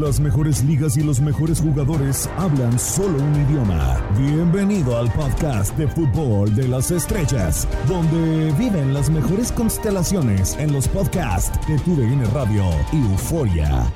Las mejores ligas y los mejores jugadores hablan solo un idioma. Bienvenido al podcast de fútbol de las estrellas, donde viven las mejores constelaciones en los podcasts de TUDN Radio y Euforia.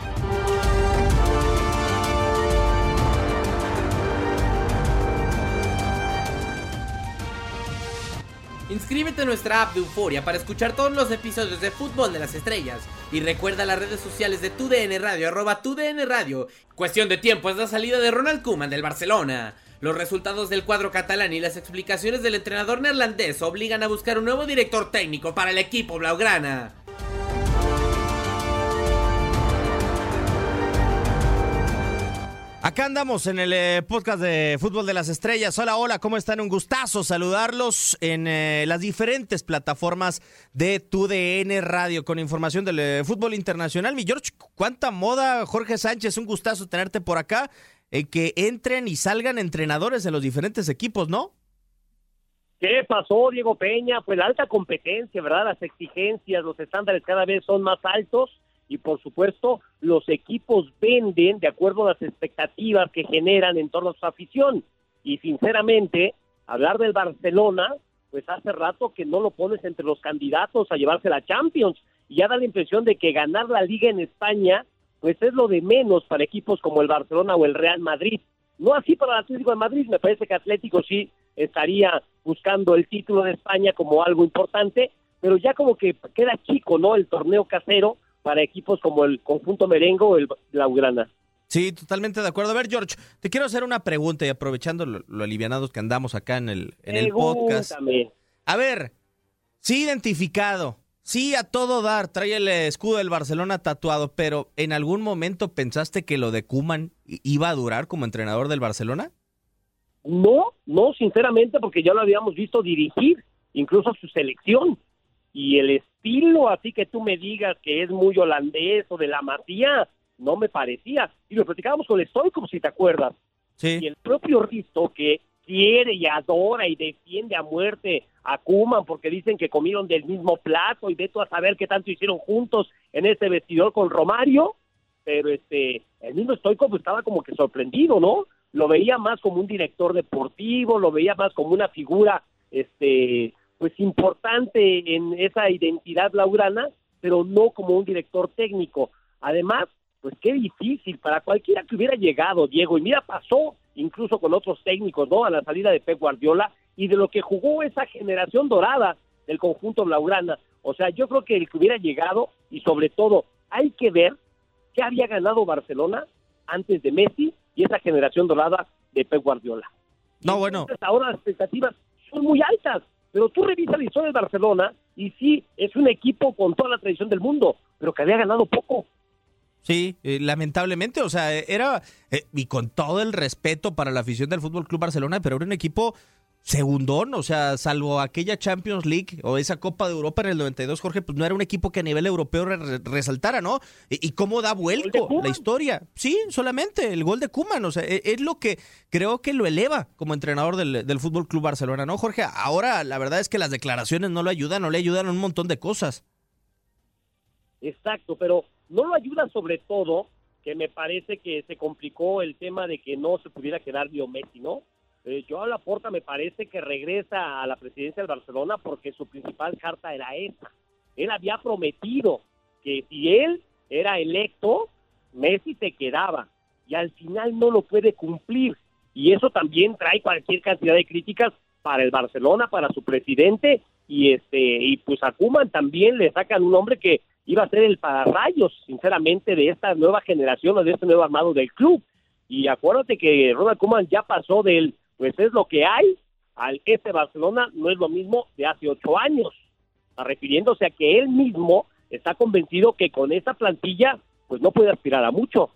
Inscríbete a nuestra app de Euforia para escuchar todos los episodios de Fútbol de las Estrellas. Y recuerda las redes sociales de TUDN Radio, arroba TUDN Radio. Cuestión de tiempo es la salida de Ronald Koeman del Barcelona. Los resultados del cuadro catalán y las explicaciones del entrenador neerlandés obligan a buscar un nuevo director técnico para el equipo blaugrana. Acá andamos en el eh, podcast de Fútbol de las Estrellas. Hola, hola, ¿cómo están? Un gustazo saludarlos en eh, las diferentes plataformas de TUDN Radio con información del eh, fútbol internacional. Mi George, ¿cuánta moda? Jorge Sánchez, un gustazo tenerte por acá. que entren y salgan entrenadores de los diferentes equipos, ¿no? ¿Qué pasó, Diego Peña? Pues la alta competencia, ¿verdad? Las exigencias, los estándares cada vez son más altos y por supuesto los equipos venden de acuerdo a las expectativas que generan en torno a su afición. Y sinceramente, hablar del Barcelona, pues hace rato que no lo pones entre los candidatos a llevarse la Champions. Y ya da la impresión de que ganar la liga en España, pues es lo de menos para equipos como el Barcelona o el Real Madrid. No así para el Atlético de Madrid, me parece que Atlético sí estaría buscando el título de España como algo importante, pero ya como que queda chico, ¿no? El torneo casero para equipos como el conjunto merengo o el Blaugrana. Sí, totalmente de acuerdo. A ver, George, te quiero hacer una pregunta y aprovechando lo, alivianados que andamos acá en el, en el podcast. A ver, sí identificado, sí a todo dar, trae el escudo del Barcelona tatuado, pero ¿en algún momento pensaste que lo de Kuman iba a durar como entrenador del Barcelona? No, no, sinceramente, porque ya lo habíamos visto dirigir, incluso su selección y el estilo así que tú me digas que es muy holandés o de la Matía, no me parecía. Y lo platicábamos con el como si te acuerdas. Y el propio Risto que quiere y adora y defiende a muerte a Kuman porque dicen que comieron del mismo plato y de tú a saber qué tanto hicieron juntos en ese vestidor con Romario, pero este el mismo Stoico pues estaba como que sorprendido, ¿no? Lo veía más como un director deportivo, lo veía más como una figura este pues importante en esa identidad laurana, pero no como un director técnico. Además, pues qué difícil para cualquiera que hubiera llegado, Diego, y mira, pasó incluso con otros técnicos, ¿no? A la salida de Pep Guardiola y de lo que jugó esa generación dorada del conjunto blaugrana. O sea, yo creo que el que hubiera llegado y sobre todo hay que ver qué había ganado Barcelona antes de Messi y esa generación dorada de Pep Guardiola. No, bueno. ahora las expectativas son muy altas. Pero tú revisas la historia de Barcelona y sí, es un equipo con toda la tradición del mundo, pero que había ganado poco. Sí, eh, lamentablemente, o sea, era, eh, y con todo el respeto para la afición del Fútbol Club Barcelona, pero era un equipo segundón, o sea, salvo aquella Champions League o esa Copa de Europa en el 92, Jorge, pues no era un equipo que a nivel europeo resaltara, ¿no? ¿Y, cómo da vuelco la historia? Sí, solamente el gol de Kuman, o sea, e, es, lo que creo que lo eleva como entrenador del, del Fútbol Club Barcelona, ¿no, Jorge? Ahora la verdad es que las declaraciones no lo ayudan, no le ayudan a un montón de cosas. Exacto, pero no lo ayuda sobre todo que me parece que se complicó el tema de que no se pudiera quedar Messi, ¿no? Eh, yo a la porta me parece que regresa a la presidencia del Barcelona porque su principal carta era esa. Él había prometido que si él era electo, Messi se quedaba y al final no lo puede cumplir. Y eso también trae cualquier cantidad de críticas para el Barcelona, para su presidente y este y pues a Kuman también le sacan un hombre que iba a ser el pararrayos, sinceramente, de esta nueva generación o de este nuevo armado del club. Y acuérdate que Ronald Kuman ya pasó del pues es lo que hay. Al este Barcelona no es lo mismo de hace ocho años, refiriéndose a que él mismo está convencido que con esa plantilla pues no puede aspirar a mucho.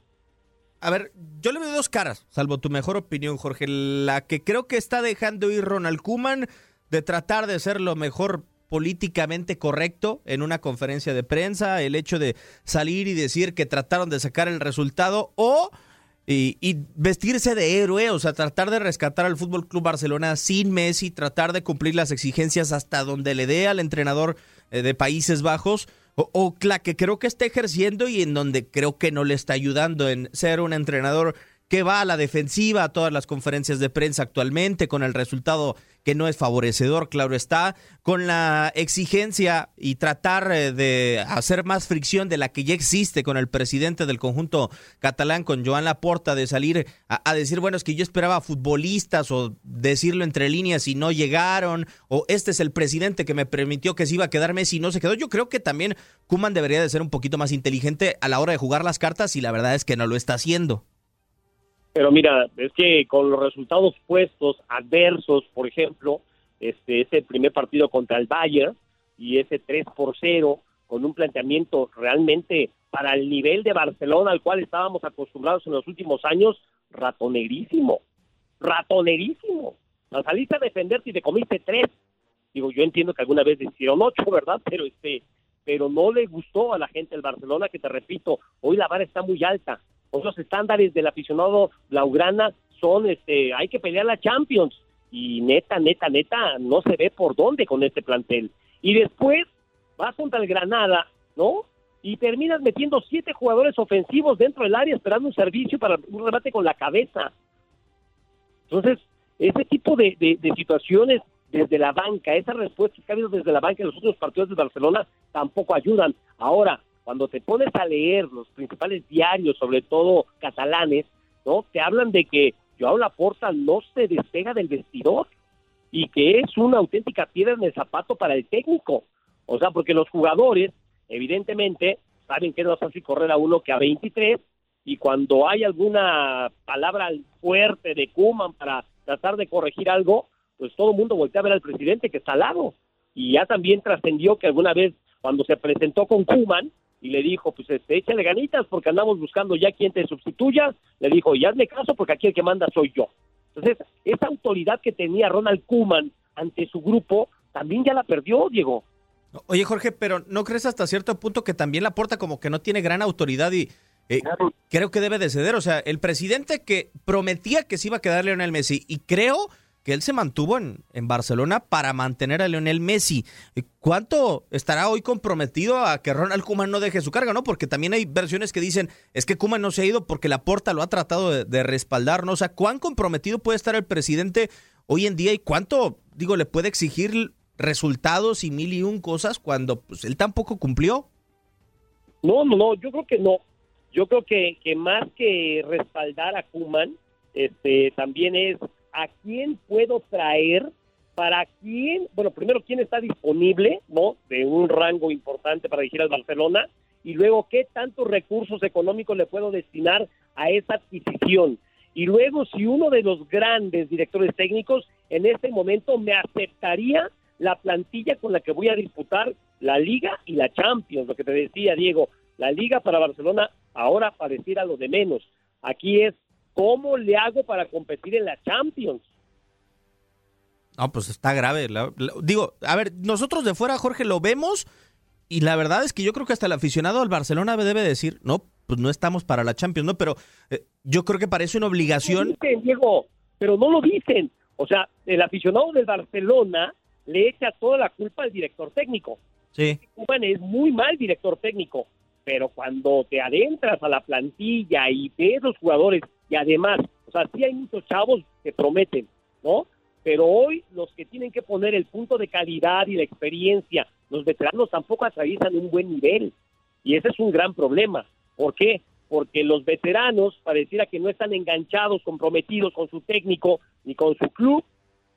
a ver, yo le veo dos caras, salvo tu mejor opinión, Jorge. La que creo que está dejando ir Ronald Kuman de tratar de ser lo mejor políticamente correcto en una conferencia de prensa, el hecho de salir y decir que trataron de sacar el resultado o y, vestirse de héroe, o sea, tratar de rescatar al Fútbol Club Barcelona sin Messi, tratar de cumplir las exigencias hasta donde le dé al entrenador eh, de Países Bajos, o, o, la que creo que está ejerciendo y en donde creo que no le está ayudando en ser un entrenador que va a la defensiva a todas las conferencias de prensa actualmente, con el resultado que no es favorecedor, claro está, con la exigencia y tratar eh, de hacer más fricción de la que ya existe con el presidente del conjunto catalán, con Joan Laporta, de salir a, decir, bueno, es que yo esperaba futbolistas o decirlo entre líneas y no llegaron, o este es el presidente que me permitió que se iba a quedar Messi y no se quedó. Yo creo que también Kuman debería de ser un poquito más inteligente a la hora de jugar las cartas y la verdad es que no lo está haciendo. Pero mira, es que con los resultados puestos adversos, por ejemplo, este ese primer partido contra el Bayern y ese 3 por 0 con un planteamiento realmente para el nivel de Barcelona al cual estábamos acostumbrados en los últimos años, ratonerísimo, ratonerísimo. La saliste a defenderte y te comiste tres. Digo, yo entiendo que alguna vez hicieron ocho, ¿verdad? Pero este, pero no le gustó a la gente del Barcelona, que te repito, hoy la vara está muy alta los estándares del aficionado blaugrana son, este, hay que pelear la Champions. Y neta, neta, neta, no se ve por dónde con este plantel. Y después vas contra el Granada, ¿no? Y terminas metiendo siete jugadores ofensivos dentro del área esperando un servicio para un remate con la cabeza. Entonces, ese tipo de, de situaciones desde la banca, esas respuestas que ha habido desde la banca en los últimos partidos de Barcelona tampoco ayudan. Ahora, cuando te pones a leer los principales diarios, sobre todo catalanes, ¿no? Te hablan de que Joao Laporta no se despega del vestidor y que es una auténtica piedra en el zapato para el técnico. O sea, porque los jugadores, evidentemente, saben que no es fácil correr a uno que a 23 y cuando hay alguna palabra fuerte de Kuman para tratar de corregir algo, pues todo el mundo voltea a ver al presidente que está al lado. Y ya también trascendió que alguna vez cuando se presentó con Kuman, y le dijo, pues este, échale ganitas porque andamos buscando ya quien te sustituya. Le dijo, y hazle caso porque aquí el que manda soy yo. Entonces, esa autoridad que tenía Ronald Kuman ante su grupo, también ya la perdió, Diego. Oye, Jorge, pero ¿no crees hasta cierto punto que también la porta como que no tiene gran autoridad y eh, creo que debe de ceder? O sea, el presidente que prometía que se iba a quedar Leonel Messi y creo que él se mantuvo en, en, Barcelona para mantener a Lionel Messi. ¿Cuánto estará hoy comprometido a que Ronald Koeman no deje su carga, no? Porque también hay versiones que dicen, es que Koeman no se ha ido porque la porta lo ha tratado de, respaldar, ¿no? O sea, ¿cuán comprometido puede estar el presidente hoy en día y cuánto, digo, le puede exigir resultados y mil y un cosas cuando pues, él tampoco cumplió? No, no, no, yo creo que no. Yo creo que, que más que respaldar a Kuman, este, también es a quién puedo traer, para quién, bueno, primero quién está disponible, ¿no? De un rango importante para dirigir al Barcelona, y luego qué tantos recursos económicos le puedo destinar a esa adquisición. Y luego si uno de los grandes directores técnicos en este momento me aceptaría la plantilla con la que voy a disputar la Liga y la Champions, lo que te decía Diego, la Liga para Barcelona ahora pareciera lo de menos. Aquí es ¿Cómo le hago para competir en la Champions? No, pues está grave. digo, a ver, nosotros de fuera, Jorge, lo vemos y la verdad es que yo creo que hasta el aficionado al Barcelona debe decir, no, pues no estamos para la Champions, ¿no? Pero eh, yo creo que parece una obligación. Dicen, Diego, pero no lo dicen. O sea, el aficionado del Barcelona le echa toda la culpa al director técnico. Sí. es muy mal director técnico, pero cuando te adentras a la plantilla y ves los jugadores y además, o sea, sí hay muchos chavos que prometen, ¿no? Pero hoy los que tienen que poner el punto de calidad y la experiencia, los veteranos tampoco atraviesan un buen nivel. Y ese es un gran problema. ¿Por qué? Porque los veteranos pareciera que no están enganchados, comprometidos con su técnico ni con su club,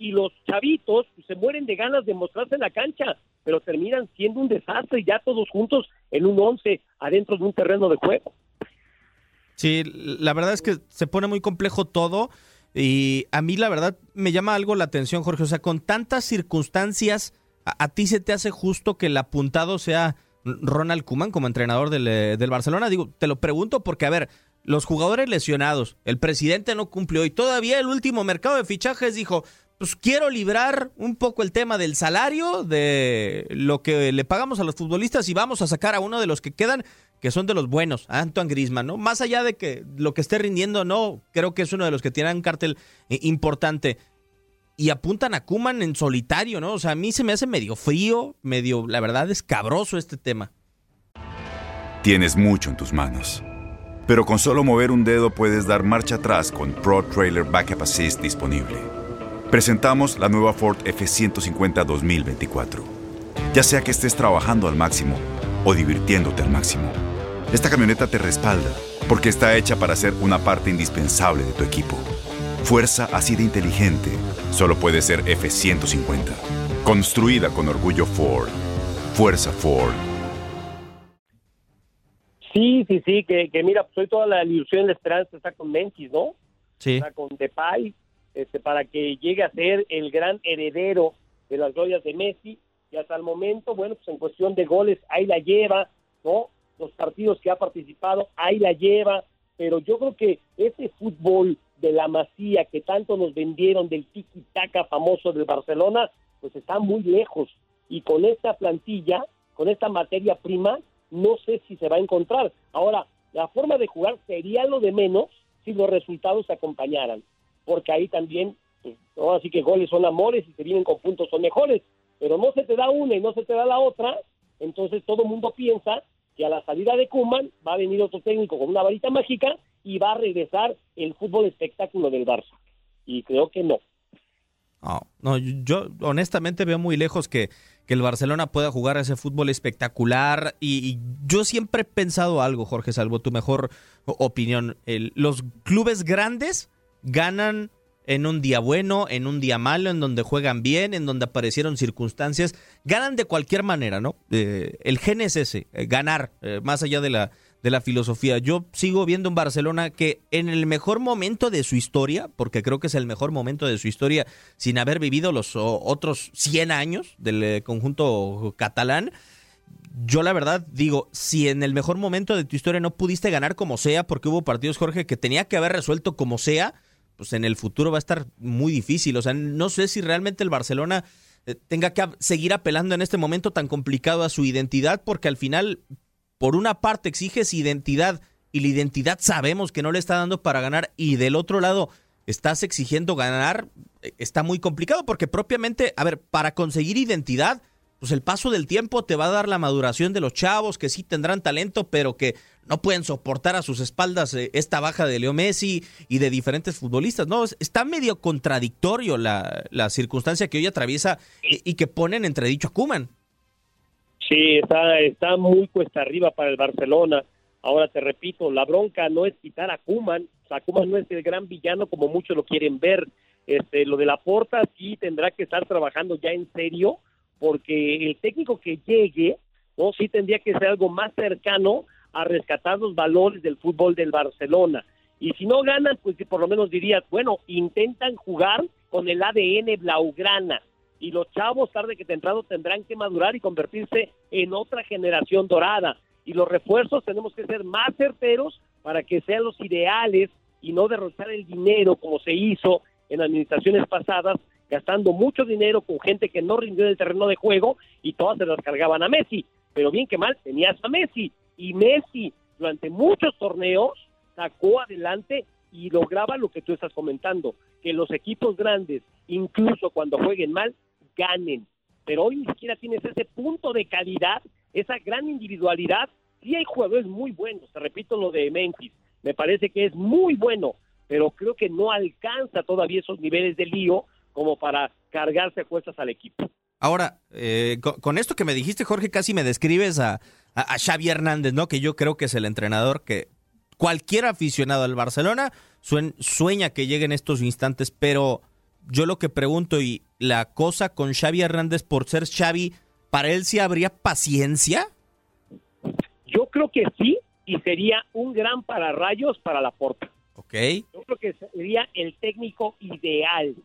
y los chavitos pues, se mueren de ganas de mostrarse en la cancha, pero terminan siendo un desastre ya todos juntos en un once adentro de un terreno de juego. Sí, la verdad es que se pone muy complejo todo y a mí la verdad me llama algo la atención, Jorge. O sea, con tantas circunstancias, ¿a, ti se te hace justo que el apuntado sea Ronald Kuman como entrenador del, eh, del, Barcelona? Digo, te lo pregunto porque, a ver, los jugadores lesionados, el presidente no cumplió y todavía el último mercado de fichajes dijo, pues quiero librar un poco el tema del salario, de lo que le pagamos a los futbolistas y vamos a sacar a uno de los que quedan, que son de los buenos, Antoine Grisman, ¿no? Más allá de que lo que esté rindiendo, no, creo que es uno de los que tiene un cartel eh, importante. Y apuntan a Kuman en solitario, ¿no? O sea, a mí se me hace medio frío, medio, la verdad, escabroso este tema. Tienes mucho en tus manos. Pero con solo mover un dedo puedes dar marcha atrás con Pro Trailer Backup Assist disponible. Presentamos la nueva Ford F150 2024. Ya sea que estés trabajando al máximo o divirtiéndote al máximo, esta camioneta te respalda porque está hecha para ser una parte indispensable de tu equipo. Fuerza así de inteligente solo puede ser F150. Construida con orgullo Ford. Fuerza Ford. Sí, sí, sí, que, que mira, pues hoy toda la ilusión y la esperanza está con Memphis, ¿no? Sí. Está con Depay, este, para que llegue a ser el gran heredero de las glorias de Messi. Y hasta el momento, bueno, pues en cuestión de goles, ahí la lleva, ¿no? Los partidos que ha participado, ahí la lleva. Pero yo creo que ese fútbol de la masía que tanto nos vendieron del tiki-taka famoso del Barcelona, pues está muy lejos. Y con esta plantilla, con esta materia prima, no sé si se va a encontrar. Ahora, la forma de jugar sería lo de menos si los resultados se acompañaran porque ahí también, pues, así que goles son amores y se vienen con puntos son mejores, pero no se te da una y no se te da la otra, entonces todo mundo piensa a la salida de Kuman va a venir otro técnico con una varita mágica y va a regresar el fútbol espectáculo del Barça. Y creo que no. no, yo honestamente veo muy lejos que, el Barcelona pueda jugar ese fútbol espectacular y, yo siempre he pensado algo, Jorge, salvo tu mejor opinión. Los clubes grandes ganan en un día bueno, en un día malo, en donde juegan bien, en donde aparecieron circunstancias, ganan de cualquier manera, ¿no? Eh, el gen es ese, eh, ganar, eh, más allá de la, de la filosofía. Yo sigo viendo en Barcelona que en el mejor momento de su historia, porque creo que es el mejor momento de su historia sin haber vivido los otros 100 años del conjunto catalán, yo la verdad digo, si en el mejor momento de tu historia no pudiste ganar como sea, porque hubo partidos, Jorge, que tenía que haber resuelto como sea, pues en el futuro va a estar muy difícil. O sea, no sé si realmente el Barcelona eh, tenga que seguir apelando en este momento tan complicado a su identidad, porque al final, por una parte, exiges identidad y la identidad sabemos que no le está dando para ganar, y del otro lado, estás exigiendo ganar, eh, está muy complicado, porque propiamente, a ver, para conseguir identidad, pues el paso del tiempo te va a dar la maduración de los chavos que sí tendrán talento, pero que no pueden soportar a sus espaldas eh, esta baja de Leo Messi y de diferentes futbolistas. No, está medio contradictorio la, la circunstancia que hoy atraviesa y, que ponen entredicho a Kuman. Sí, está, está muy cuesta arriba para el Barcelona. Ahora te repito, la bronca no es quitar a Kuman, o sea, Kuman no es el gran villano como muchos lo quieren ver. Este, lo de la porta sí tendrá que estar trabajando ya en serio, porque el técnico que llegue, no, sí tendría que ser algo más cercano a rescatar los valores del fútbol del Barcelona. Y si no ganan, pues por lo menos dirías, bueno, intentan jugar con el ADN blaugrana. Y los chavos, tarde que temprano, tendrán que madurar y convertirse en otra generación dorada. Y los refuerzos tenemos que ser más certeros para que sean los ideales y no derrochar el dinero como se hizo en administraciones pasadas, gastando mucho dinero con gente que no rindió en el terreno de juego y todas se las cargaban a Messi. Pero bien que mal, tenías a Messi y Messi durante muchos torneos sacó adelante y lograba lo que tú estás comentando, que los equipos grandes, incluso cuando jueguen mal, ganen. Pero hoy ni siquiera tienes ese punto de calidad, esa gran individualidad. Sí hay jugadores muy buenos, te repito lo de Memphis, me parece que es muy bueno, pero creo que no alcanza todavía esos niveles de lío como para cargarse cuestas al equipo. Ahora, eh, con, con, esto que me dijiste, Jorge, casi me describes a, a, a, Xavi Hernández, ¿no? Que yo creo que es el entrenador que cualquier aficionado al Barcelona suen, sueña que llegue en estos instantes, pero yo lo que pregunto y la cosa con Xavi Hernández por ser Xavi, ¿para él sí habría paciencia? Yo creo que sí, y sería un gran pararrayos para la porta. Ok. Yo creo que sería el técnico ideal,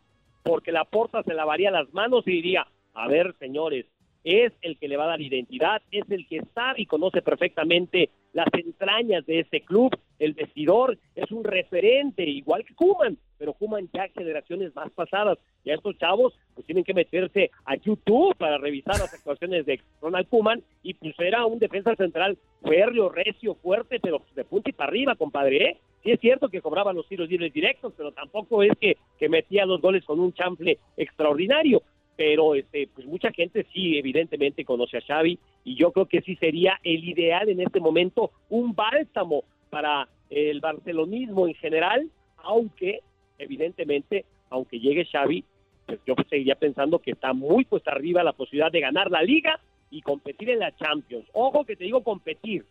porque la porta se lavaría las manos y diría, a ver, señores, es el que le va a dar identidad, es el que sabe y conoce perfectamente las entrañas de ese club, el vestidor, es un referente, igual que Kuman, pero Kuman ya generaciones más pasadas. Y a estos chavos pues tienen que meterse a YouTube para revisar las actuaciones de Ronald Kuman y pues era un defensa central férreo, recio, fuerte, pero de punta y para arriba, compadre. ¿eh? Sí es cierto que cobraba los tiros libres directos, pero tampoco es que, que metía los goles con un chample extraordinario pero este pues mucha gente sí evidentemente conoce a Xavi y yo creo que sí sería el ideal en este momento un bálsamo para el barcelonismo en general, aunque evidentemente aunque llegue Xavi, pues yo seguiría pensando que está muy puesta arriba la posibilidad de ganar la liga y competir en la Champions. Ojo que te digo competir,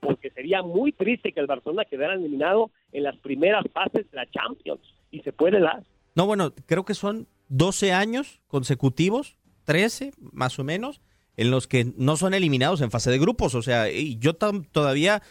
porque sería muy triste que el Barcelona quedara eliminado en las primeras fases de la Champions y se puede dar. No, bueno, creo que son 12 años consecutivos, 13 más o menos, en los que no son eliminados en fase de grupos. O sea, yo todavía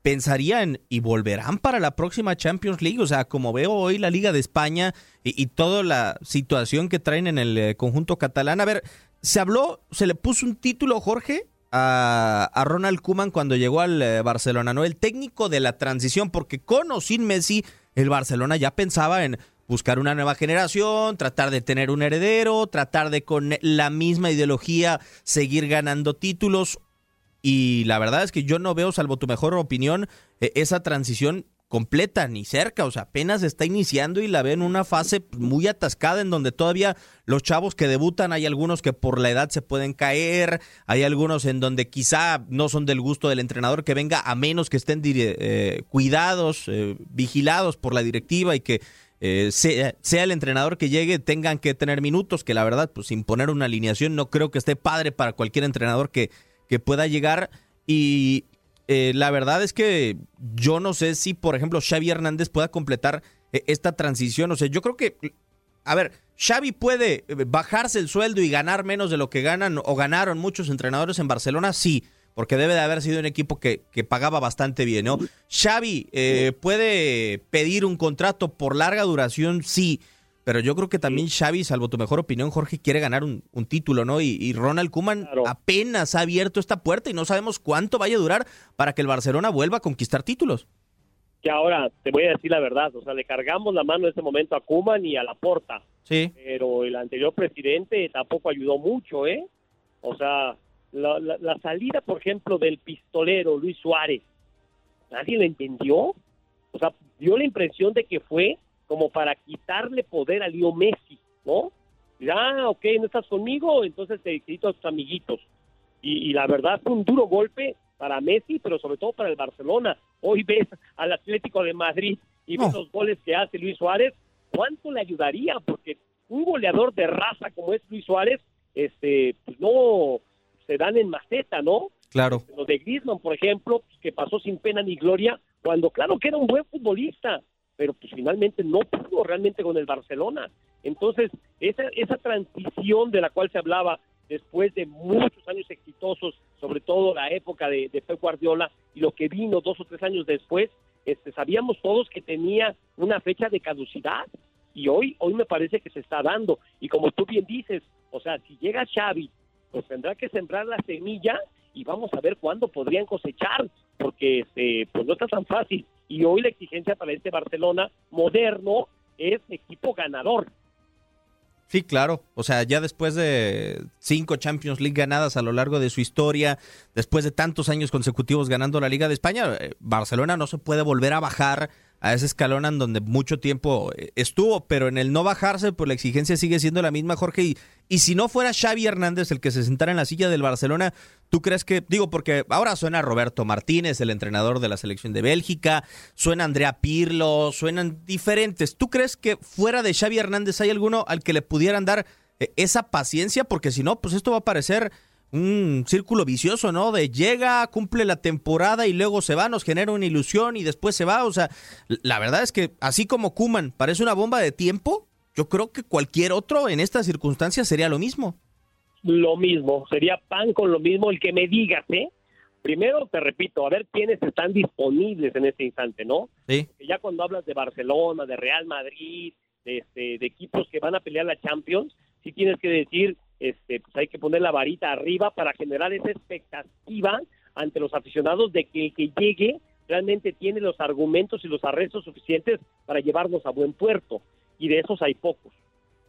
pensaría en, ¿y volverán para la próxima Champions League? O sea, como veo hoy la Liga de España y, toda la situación que traen en el eh, conjunto catalán. A ver, se habló, se le puso un título, Jorge, a, Ronald Kuman cuando llegó al eh, Barcelona, ¿no? El técnico de la transición, porque con o sin Messi, el Barcelona ya pensaba en buscar una nueva generación, tratar de tener un heredero, tratar de con la misma ideología seguir ganando títulos. Y la verdad es que yo no veo, salvo tu mejor opinión, e, esa transición completa ni cerca, o sea, apenas está iniciando y la veo en una fase muy atascada en donde todavía los chavos que debutan, hay algunos que por la edad se pueden caer, hay algunos en donde quizá no son del gusto del entrenador que venga a menos que estén eh, cuidados, eh, vigilados por la directiva y que eh, sea, el entrenador que llegue, tengan que tener minutos, que la verdad, pues imponer una alineación no creo que esté padre para cualquier entrenador que, que pueda llegar. Y eh, la verdad es que yo no sé si, por ejemplo, Xavi Hernández pueda completar eh, esta transición. O sea, yo creo que, a ver, Xavi puede bajarse el sueldo y ganar menos de lo que ganan o ganaron muchos entrenadores en Barcelona, sí porque debe de haber sido un equipo que, que pagaba bastante bien, ¿no? Xavi eh, puede pedir un contrato por larga duración, sí, pero yo creo que también Xavi, salvo tu mejor opinión, Jorge, quiere ganar un, título, ¿no? Y, Ronald Kuman apenas ha abierto esta puerta y no sabemos cuánto vaya a durar para que el Barcelona vuelva a conquistar títulos. Que ahora, te voy a decir la verdad, o sea, le cargamos la mano en este momento a Kuman y a la Porta. Sí. Pero el anterior presidente tampoco ayudó mucho, ¿eh? O sea, la, salida, por ejemplo, del pistolero Luis Suárez, nadie lo entendió. O sea, dio la impresión de que fue como para quitarle poder a Leo Messi, ¿no? ah, ok, no estás conmigo, entonces te quito a tus amiguitos. Y, la verdad fue un duro golpe para Messi, pero sobre todo para el Barcelona. Hoy ves al Atlético de Madrid y ves los goles que hace Luis Suárez, ¿cuánto le ayudaría? Porque un goleador de raza como es Luis Suárez, este, pues no, se dan en maceta, ¿no? Claro. Lo de Griezmann, por ejemplo, pues, que pasó sin pena ni gloria, cuando claro que era un buen futbolista, pero pues finalmente no pudo realmente con el Barcelona. Entonces, esa, esa transición de la cual se hablaba después de muchos años exitosos, sobre todo la época de, de Pep Guardiola y lo que vino dos o tres años después, este, sabíamos todos que tenía una fecha de caducidad y hoy, hoy me parece que se está dando. Y como tú bien dices, o sea, si llega Xavi pues tendrá que sembrar la semilla y vamos a ver cuándo podrían cosechar, porque este, pues no está tan fácil. Y hoy la exigencia para este Barcelona moderno es equipo ganador. Sí, claro. O sea, ya después de cinco Champions League ganadas a lo largo de su historia, después de tantos años consecutivos ganando la Liga de España, eh, Barcelona no se puede volver a bajar a ese escalón en donde mucho tiempo eh, estuvo, pero en el no bajarse, pues la exigencia sigue siendo la misma, Jorge. Y, y si no fuera Xavi Hernández el que se sentara en la silla del Barcelona, ¿tú crees que, digo, porque ahora suena Roberto Martínez, el entrenador de la selección de Bélgica, suena Andrea Pirlo, suenan diferentes. ¿Tú crees que fuera de Xavi Hernández hay alguno al que le pudieran dar eh, esa paciencia? Porque si no, pues esto va a parecer un círculo vicioso, ¿no? De llega, cumple la temporada y luego se va, nos genera una ilusión y después se va. O sea, la verdad es que así como Kuman parece una bomba de tiempo, yo creo que cualquier otro en estas circunstancias sería lo mismo. Lo mismo, sería pan con lo mismo el que me digas, ¿eh? Primero te repito, a ver quiénes están disponibles en este instante, ¿no? Sí. ya cuando hablas de Barcelona, de Real Madrid, de, este, de equipos que van a pelear la Champions, sí tienes que decir este, pues hay que poner la varita arriba para generar esa expectativa ante los aficionados de que el que llegue realmente tiene los argumentos y los arrestos suficientes para llevarnos a buen puerto. Y de esos hay pocos.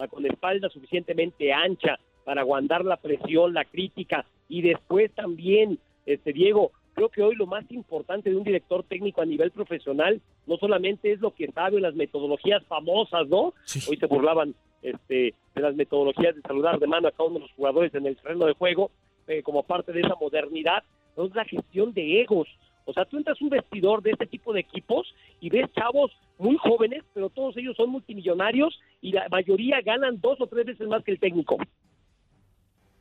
con espalda suficientemente ancha para aguantar la presión, la crítica y después también, este Diego, creo que hoy lo más importante de un director técnico a nivel profesional no solamente es lo que sabe las metodologías famosas, ¿no? Hoy se burlaban este, de las metodologías de saludar de mano a cada uno de los jugadores en el terreno de juego eh, como parte de esa modernidad, no es la gestión de egos. O sea, tú entras un vestidor de este tipo de equipos y ves chavos muy jóvenes, pero todos ellos son multimillonarios y la mayoría ganan dos o tres veces más que el técnico.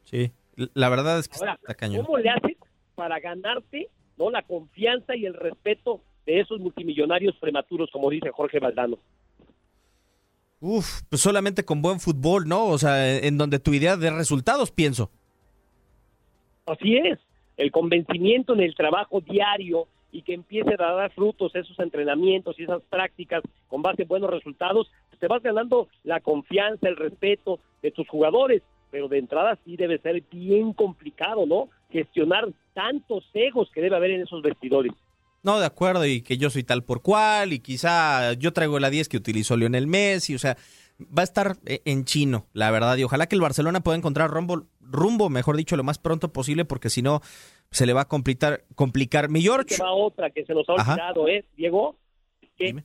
Sí, la verdad es que está cañón. ¿Cómo le haces para ganarte no la confianza y el respeto de esos multimillonarios prematuros, como dice Jorge Valdano? Uf, pues solamente con buen fútbol, ¿no? O sea, en donde tu idea de resultados, pienso. Así es, el convencimiento en el trabajo diario y que empiece a dar frutos esos entrenamientos y esas prácticas con base en buenos resultados, pues te vas ganando la confianza, el respeto de tus jugadores, pero de entrada sí debe ser bien complicado, ¿no? Gestionar tantos egos que debe haber en esos vestidores. No, de acuerdo, y que yo soy tal por cual, y quizá yo traigo la 10 que utilizó Lionel Messi, o sea, va a estar eh, en chino, la verdad, y ojalá que el Barcelona pueda encontrar rumbo, rumbo mejor dicho, lo más pronto posible, porque si no, se le va a complicar. complicar. Mi George. va otra que se nos ha olvidado, ¿eh, Diego? ¿Qué,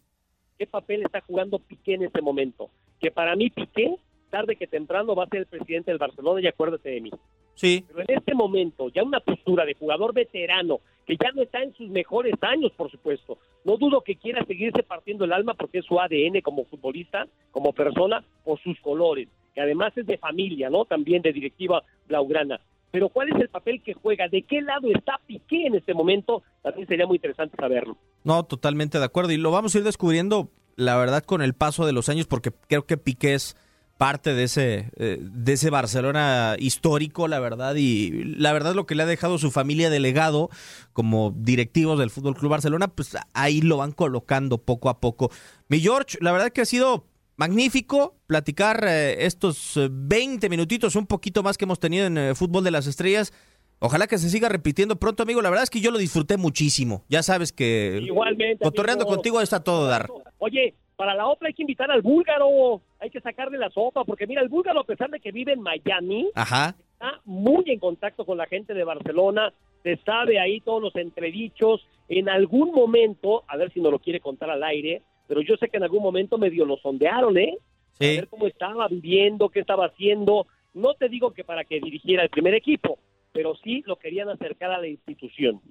¿Qué papel está jugando Piqué en este momento? Que para mí Piqué tarde que temprano va a ser el presidente del Barcelona y acuérdate de mí. Sí. Pero en este momento, ya una postura de jugador veterano, que ya no está en sus mejores años, por supuesto. No dudo que quiera seguirse partiendo el alma porque es su ADN como futbolista, como persona, por sus colores, que además es de familia, ¿no? También de directiva blaugrana. Pero ¿cuál es el papel que juega? ¿De qué lado está Piqué en este momento? También sería muy interesante saberlo. No, totalmente de acuerdo. Y lo vamos a ir descubriendo, la verdad, con el paso de los años, porque creo que Piqué es parte de ese, eh, de ese Barcelona histórico, la verdad, y la verdad lo que le ha dejado su familia de legado como directivos del Fútbol Club Barcelona, pues ahí lo van colocando poco a poco. Mi George, la verdad que ha sido magnífico platicar eh, estos 20 eh, minutitos, un poquito más que hemos tenido en Fútbol de las Estrellas. Ojalá que se siga repitiendo pronto, amigo. La verdad es que yo lo disfruté muchísimo. Ya sabes que Igualmente, cotorreando contigo está todo dar. Oye, para la otra hay que invitar al búlgaro, hay que sacarle la sopa, porque mira, el búlgaro, a pesar de que vive en Miami, está muy en contacto con la gente de Barcelona, se sabe ahí todos los entredichos. En algún momento, a ver si nos lo quiere contar al aire, pero yo sé que en algún momento medio lo sondearon, ¿eh? A ver cómo estaba viviendo, qué estaba haciendo. No te digo que para que dirigiera el primer equipo, pero sí lo querían acercar a la institución.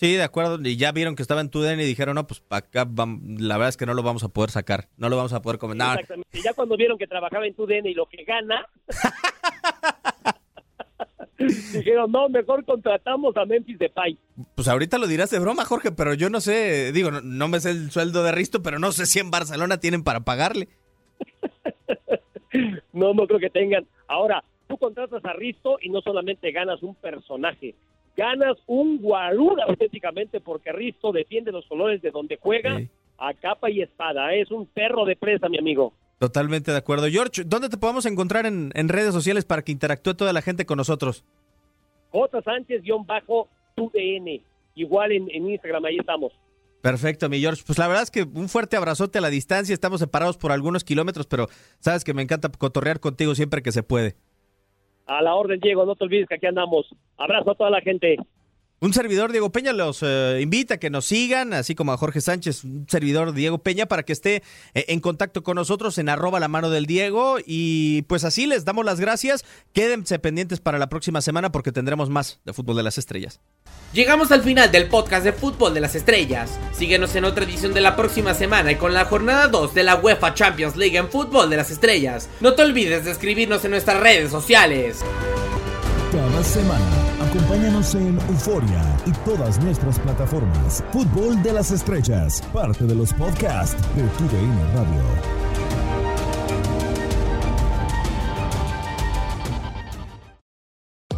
Sí, de acuerdo. Y ya vieron que estaba en TUDN y dijeron, no, pues acá la verdad es que no lo vamos a poder sacar. No lo vamos a poder comentar. Exactamente. Y ya cuando vieron que trabajaba en TUDN y lo que gana, dijeron, no, mejor contratamos a Memphis Depay. Pues ahorita lo dirás de broma, Jorge, pero yo no sé, digo, no, me sé el sueldo de Risto, pero no sé si en Barcelona tienen para pagarle. no, no creo que tengan. Ahora, tú contratas a Risto y no solamente ganas un personaje, ganas un guarura auténticamente porque Risto defiende los colores de donde juega a capa y espada. Es un perro de presa, mi amigo. Totalmente de acuerdo. George, ¿dónde te podemos encontrar en, redes sociales para que interactúe toda la gente con nosotros? J. Sánchez-TUDN. Igual en, en Instagram, ahí estamos. Perfecto, mi George. Pues la verdad es que un fuerte abrazote a la distancia. Estamos separados por algunos kilómetros, pero sabes que me encanta cotorrear contigo siempre que se puede. A la orden, Diego, no te olvides que aquí andamos. Abrazo a toda la gente. Un servidor Diego Peña los eh, invita a que nos sigan, así como a Jorge Sánchez, un servidor Diego Peña, para que esté eh, en contacto con nosotros en arroba la mano del Diego. Y pues así les damos las gracias. Quédense pendientes para la próxima semana porque tendremos más de Fútbol de las Estrellas. Llegamos al final del podcast de Fútbol de las Estrellas. Síguenos en otra edición de la próxima semana y con la jornada 2 de la UEFA Champions League en Fútbol de las Estrellas. No te olvides de escribirnos en nuestras redes sociales. Cada semana, acompáñanos en Euforia y todas nuestras plataformas. Fútbol de las Estrellas, parte de los podcasts de TUDN Radio.